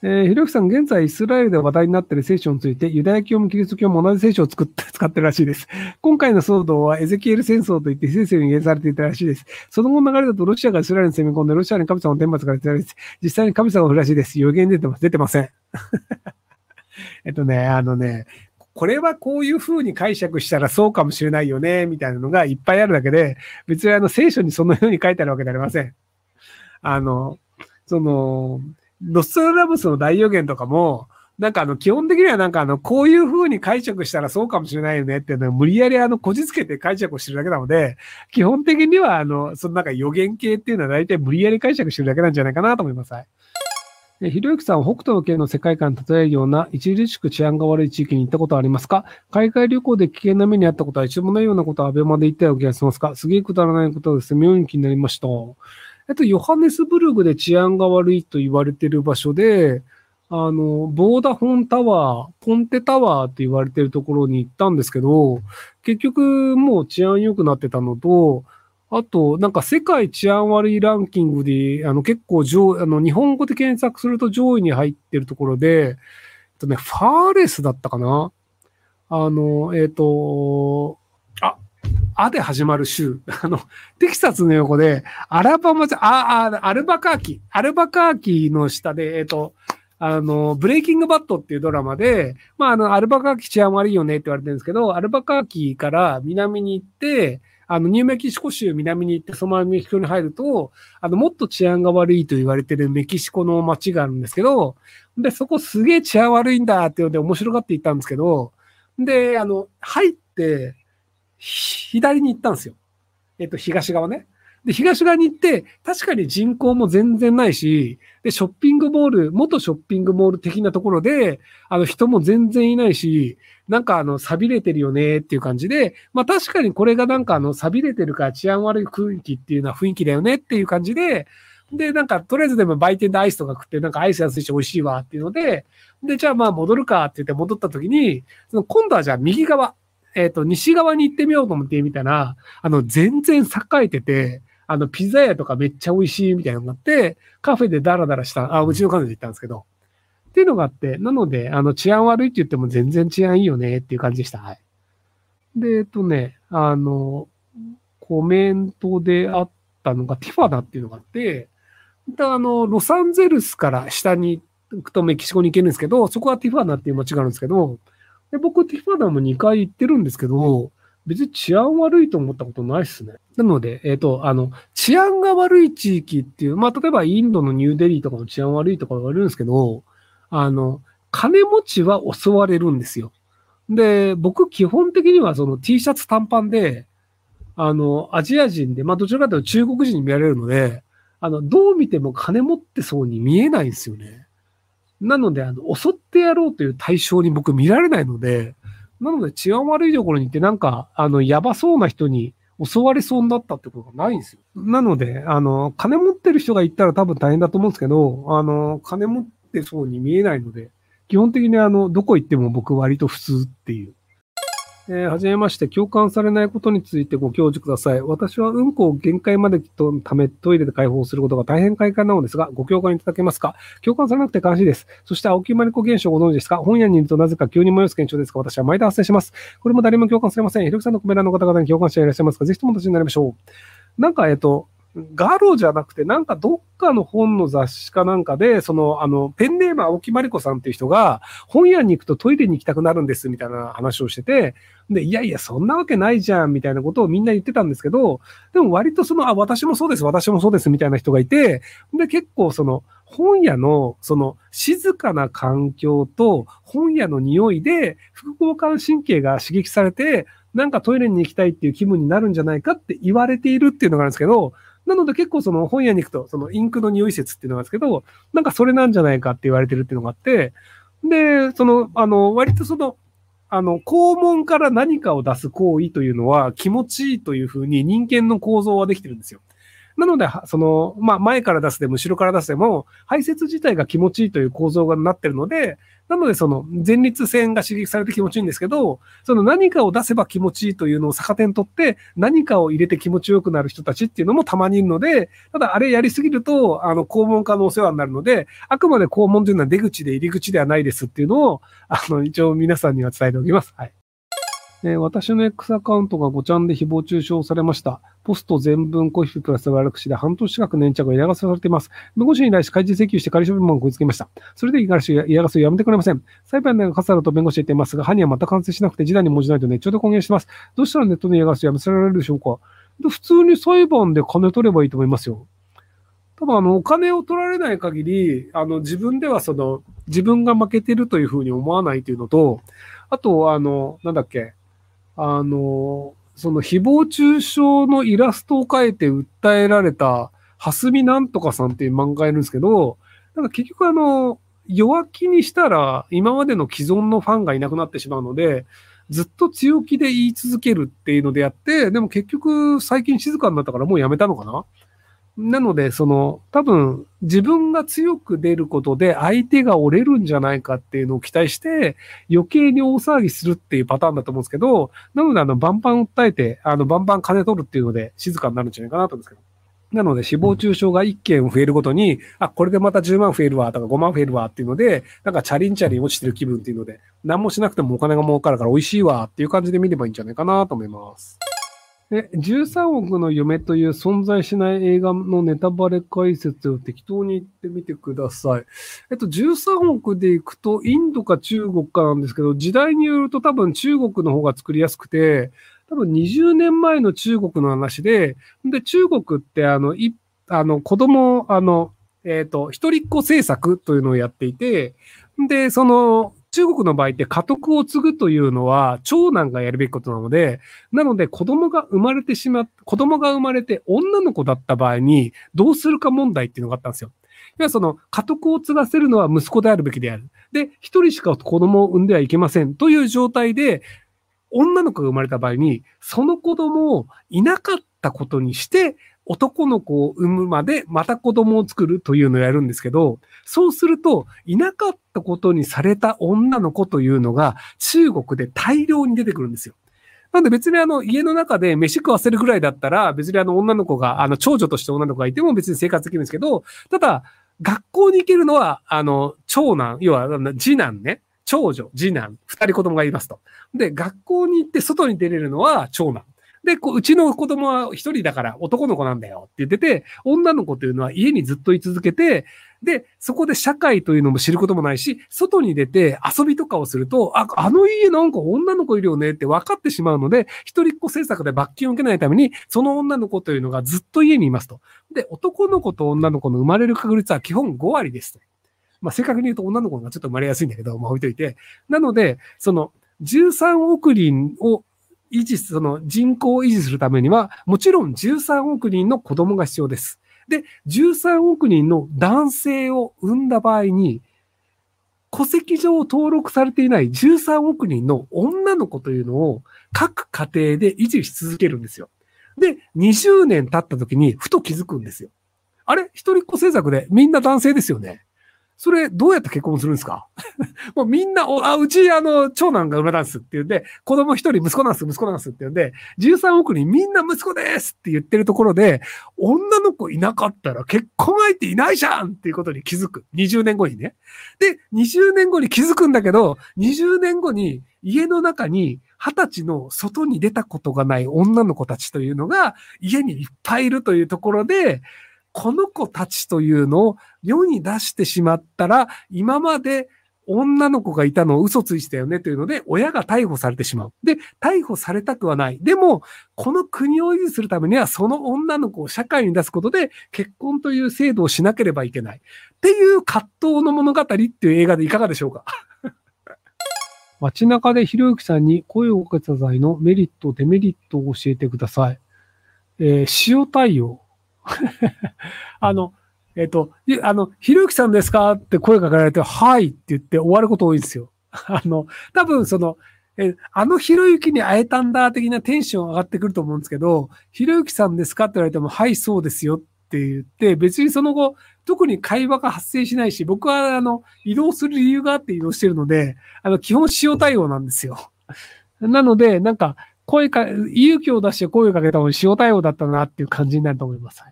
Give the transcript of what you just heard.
えー、ひろゆきさん、現在イスラエルで話題になっている聖書について、ユダヤ教もキリスト教も同じ聖書を作って使ってるらしいです。今回の騒動はエゼキエル戦争といって聖書に言えされていたらしいです。その後の流れだとロシアがイスラエルに攻め込んで、ロシアに神様の天罰が出てらしいです。実際に神様が降るらしいです。予言出てます。出てません。えっとね、あのね、これはこういう風に解釈したらそうかもしれないよね、みたいなのがいっぱいあるだけで、別にあの聖書にそのように書いてあるわけではありません。あの、その、ロストラダムスの大予言とかも、なんかあの、基本的にはなんかあの、こういう風に解釈したらそうかもしれないよねっていうのを無理やりあの、こじつけて解釈をしてるだけなので、基本的にはあの、そのなんか予言系っていうのは大体無理やり解釈してるだけなんじゃないかなと思います。はい。ひろゆきさんは北斗の県の世界観に例えるような著しく治安が悪い地域に行ったことはありますか？海外旅行で危険な目にあったことは一度もないようなことはアベマで言ったような気がしますか？すげえくだらないことです。妙に気になりました。えっと、ヨハネスブルグで治安が悪いと言われてる場所で、あの、ボーダフォンタワー、ポンテタワーって言われてるところに行ったんですけど、結局もう治安良くなってたのと、あと、なんか世界治安悪いランキングで、あの結構上、あの日本語で検索すると上位に入ってるところで、えっとね、ファーレスだったかな？あの、えっ、ー、と、アで始まる州。あの、テキサスの横で、アラバマじゃ、あ、あ、アルバカーキ。アルバカーキの下で、えっ、と、あの、ブレイキングバットっていうドラマで、まあ、あの、アルバカーキ治安悪いよねって言われてるんですけど、アルバカーキから南に行って、あの、ニューメキシコ州南に行って、そのままメキシコに入ると、あの、もっと治安が悪いと言われてるメキシコの街があるんですけど、で、そこすげえ治安悪いんだっていうので面白がって行ったんですけど、で、あの、入って、左に行ったんですよ。えっと、東側ね。で、東側に行って、確かに人口も全然ないし、で、ショッピングモール、元ショッピングモール的なところで、あの、人も全然いないし、なんかあの、錆びれてるよねっていう感じで、まあ確かにこれがなんかあの、錆びれてるから治安悪い雰囲気っていうのは雰囲気だよねっていう感じで、で、なんか、とりあえずでも売店でアイスとか食って、なんかアイス安いし美味しいわっていうので、で、じゃあまあ戻るかって言って戻った時に、その今度はじゃあ右側、えっ、ー、と、西側に行ってみようと思ってみたら、あの、全然栄えてて、あの、ピザ屋とかめっちゃ美味しいみたいなのがあって、カフェでダラダラした、あ、うちの彼女で行ったんですけど、っていうのがあって、なので、あの、治安悪いって言っても全然治安いいよねっていう感じでした。はい。で、えっとね、あの、コメントであったのがティファナっていうのがあって、で、あの、ロサンゼルスから下に行くとメキシコに行けるんですけど、そこはティファナっていう街があるんですけど、で僕、ティファナも2回行ってるんですけど、別に治安悪いと思ったことないっすね。なので、えっ、ー、と、あの、治安が悪い地域っていう、まあ、例えばインドのニューデリーとかの治安悪いとか言われるんですけど、あの、金持ちは襲われるんですよ。で、僕、基本的にはその T シャツ短パンで、あの、アジア人で、まあ、どちらかというと中国人に見られるので、あの、どう見ても金持ってそうに見えないんですよね。なので、あの、襲ってやろうという対象に僕見られないので、なので治安悪いところに行ってなんか、あの、やばそうな人に襲われそうになったってことがないんですよ。なので、あの、金持ってる人が行ったら多分大変だと思うんですけど、あの、金持ってそうに見えないので、基本的にあの、どこ行っても僕割と普通っていうえー、はじめまして、共感されないことについてご教示ください。私はうんこを限界までとためトイレで解放することが大変快感なのですが、ご共感いただけますか？共感されなくて悲しいです。そして、青木まりこ現象ご存知ですか？本屋にいるとなぜか急に迷す現象ですが、私は毎度発生します。これも誰も共感されません。ひろきさんのコメ欄の方々に共感者いらっしゃいますかぜひとも私になりましょう。なんか、えっ、と、ガロじゃなくて、なんかどっかの本の雑誌かなんかで、その、あの、ペンネーム青木まりこさんっていう人が、本屋に行くとトイレに行きたくなるんです、みたいな話をしてて、で、いやいや、そんなわけないじゃん、みたいなことをみんな言ってたんですけど、でも割とその、あ、私もそうです、私もそうです、みたいな人がいて、で、結構その、本屋の、その、静かな環境と、本屋の匂いで、副交感神経が刺激されて、なんかトイレに行きたいっていう気分になるんじゃないかって言われているっていうのがあるんですけど、なので結構その本屋に行くと、そのインクの匂い説っていうのがあるんですけど、なんかそれなんじゃないかって言われてるっていうのがあって、で、その、あの、割とその、あの、肛門から何かを出す行為というのは気持ちいいというふうに人間の構造はできてるんですよ。なので、その、まあ、前から出すでも後ろから出すでも、排泄自体が気持ちいいという構造がなってるので、なので、その前立腺が刺激されて気持ちいいんですけど、その何かを出せば気持ちいいというのを逆手にとって、何かを入れて気持ちよくなる人たちっていうのもたまにいるので、ただあれやりすぎると、あの、肛門科のお世話になるので、あくまで肛門というのは出口で入り口ではないですっていうのを、あの、一応皆さんには伝えておきます。はい。えー、私の X アカウントが5ちゃんで誹謗中傷されました。ポスト全文コヒプラス悪口で半年近く粘着が嫌がらせされています。弁護士に対し開示請求して仮処分も食いつけました。それで嫌がらせをやめてくれません。裁判でがカサルと弁護士言っていますが、犯人はまた完成しなくて示談に文字ないとネットで公言してます。どうしたらネットの嫌がらせをやめさせられるでしょうか普通に裁判で金取ればいいと思いますよ。ただ、あの、お金を取られない限り、あの、自分ではその、自分が負けてるというふうに思わないというのと、あと、あの、なんだっけ、あの、その誹謗中傷のイラストを描いて訴えられた、蓮見なんとかさんっていう漫画がいるんですけど、なんか結局あの、弱気にしたら今までの既存のファンがいなくなってしまうので、ずっと強気で言い続けるっていうのでやって、でも結局最近静かになったからもうやめたのかな？なので、その、多分、自分が強く出ることで相手が折れるんじゃないかっていうのを期待して、余計に大騒ぎするっていうパターンだと思うんですけど、なので、あの、バンバン訴えて、あの、バンバン金取るっていうので静かになるんじゃないかなと思うんですけど。なので、死亡中傷が1件増えるごとに、あ、これでまた10万増えるわ、とか5万増えるわっていうので、なんかチャリンチャリン落ちてる気分っていうので、何もしなくてもお金が儲かるから美味しいわっていう感じで見ればいいんじゃないかなと思います。え、13億の夢という存在しない映画のネタバレ解説を適当に言ってみてください。えっと、13億でいくと、インドか中国かなんですけど、時代によると多分中国の方が作りやすくて、多分20年前の中国の話で、で、中国ってあの、い、あの、子供、あの、えっ、ー、と、一人っ子政策というのをやっていて、で、その、中国の場合って家督を継ぐというのは長男がやるべきことなので、なので子供が生まれてしまっ、子供が生まれて女の子だった場合にどうするか問題っていうのがあったんですよ。要はその家督を継がせるのは息子であるべきである。で、一人しか子供を産んではいけませんという状態で、女の子が生まれた場合に、その子供をいなかったことにして、男の子を産むまでまた子供を作るというのをやるんですけど、そうすると、いなかったことにされた女の子というのが中国で大量に出てくるんですよ。なんで別にあの家の中で飯食わせるぐらいだったら別にあの女の子が、あの長女として女の子がいても別に生活できるんですけど、ただ学校に行けるのはあの長男、要は次男ね。長女、次男、二人子供がいますと。で、学校に行って外に出れるのは長男。で、こううちの子供は一人だから男の子なんだよって言ってて、女の子というのは家にずっと居続けて、で、そこで社会というのも知ることもないし、外に出て遊びとかをすると、あ、あの家なんか女の子いるよねって分かってしまうので、一人っ子政策で罰金を受けないために、その女の子というのがずっと家にいますと。で、男の子と女の子の生まれる確率は基本5割です。まあ、正確に言うと女の子がちょっと生まれやすいんだけど、まあ置いといて。なので、その13億人を維持、その人口を維持するためには、もちろん13億人の子供が必要です。で、13億人の男性を産んだ場合に、戸籍上登録されていない13億人の女の子というのを各家庭で維持し続けるんですよ。で、20年経った時にふと気づくんですよ。あれ？一人っ子政策でみんな男性ですよね。それ、どうやって結婚するんですか？もうみんな、あ、うち、あの、長男が生まれたんですって言うんで、子供一人息子なんです、息子なんですって言うんで、13億人みんな息子ですって言ってるところで、女の子いなかったら結婚相手いないじゃんっていうことに気づく。20年後にね。で、20年後に気づくんだけど、20年後に家の中に二十歳の外に出たことがない女の子たちというのが家にいっぱいいるというところで、この子たちというのを世に出してしまったら、今まで女の子がいたのを嘘ついてたよねというので、親が逮捕されてしまう。で、逮捕されたくはない。でも、この国を維持するためには、その女の子を社会に出すことで、結婚という制度をしなければいけない。っていう葛藤の物語っていう映画でいかがでしょうか？街中でひろゆきさんに声をかけた際のメリット、デメリットを教えてください。えー、塩対応。あの、えっ、と、あの、ひろゆきさんですか？って声かけられて、はいって言って終わること多いんですよ。あの、多分その、え、あのひろゆきに会えたんだ的なテンション上がってくると思うんですけど、ひろゆきさんですかって言われても、はい、そうですよって言って、別にその後、特に会話が発生しないし、僕はあの、移動する理由があって移動してるので、あの、基本塩対応なんですよ。なので、なんか、声か、勇気を出して声をかけた方が塩対応だったなっていう感じになると思います。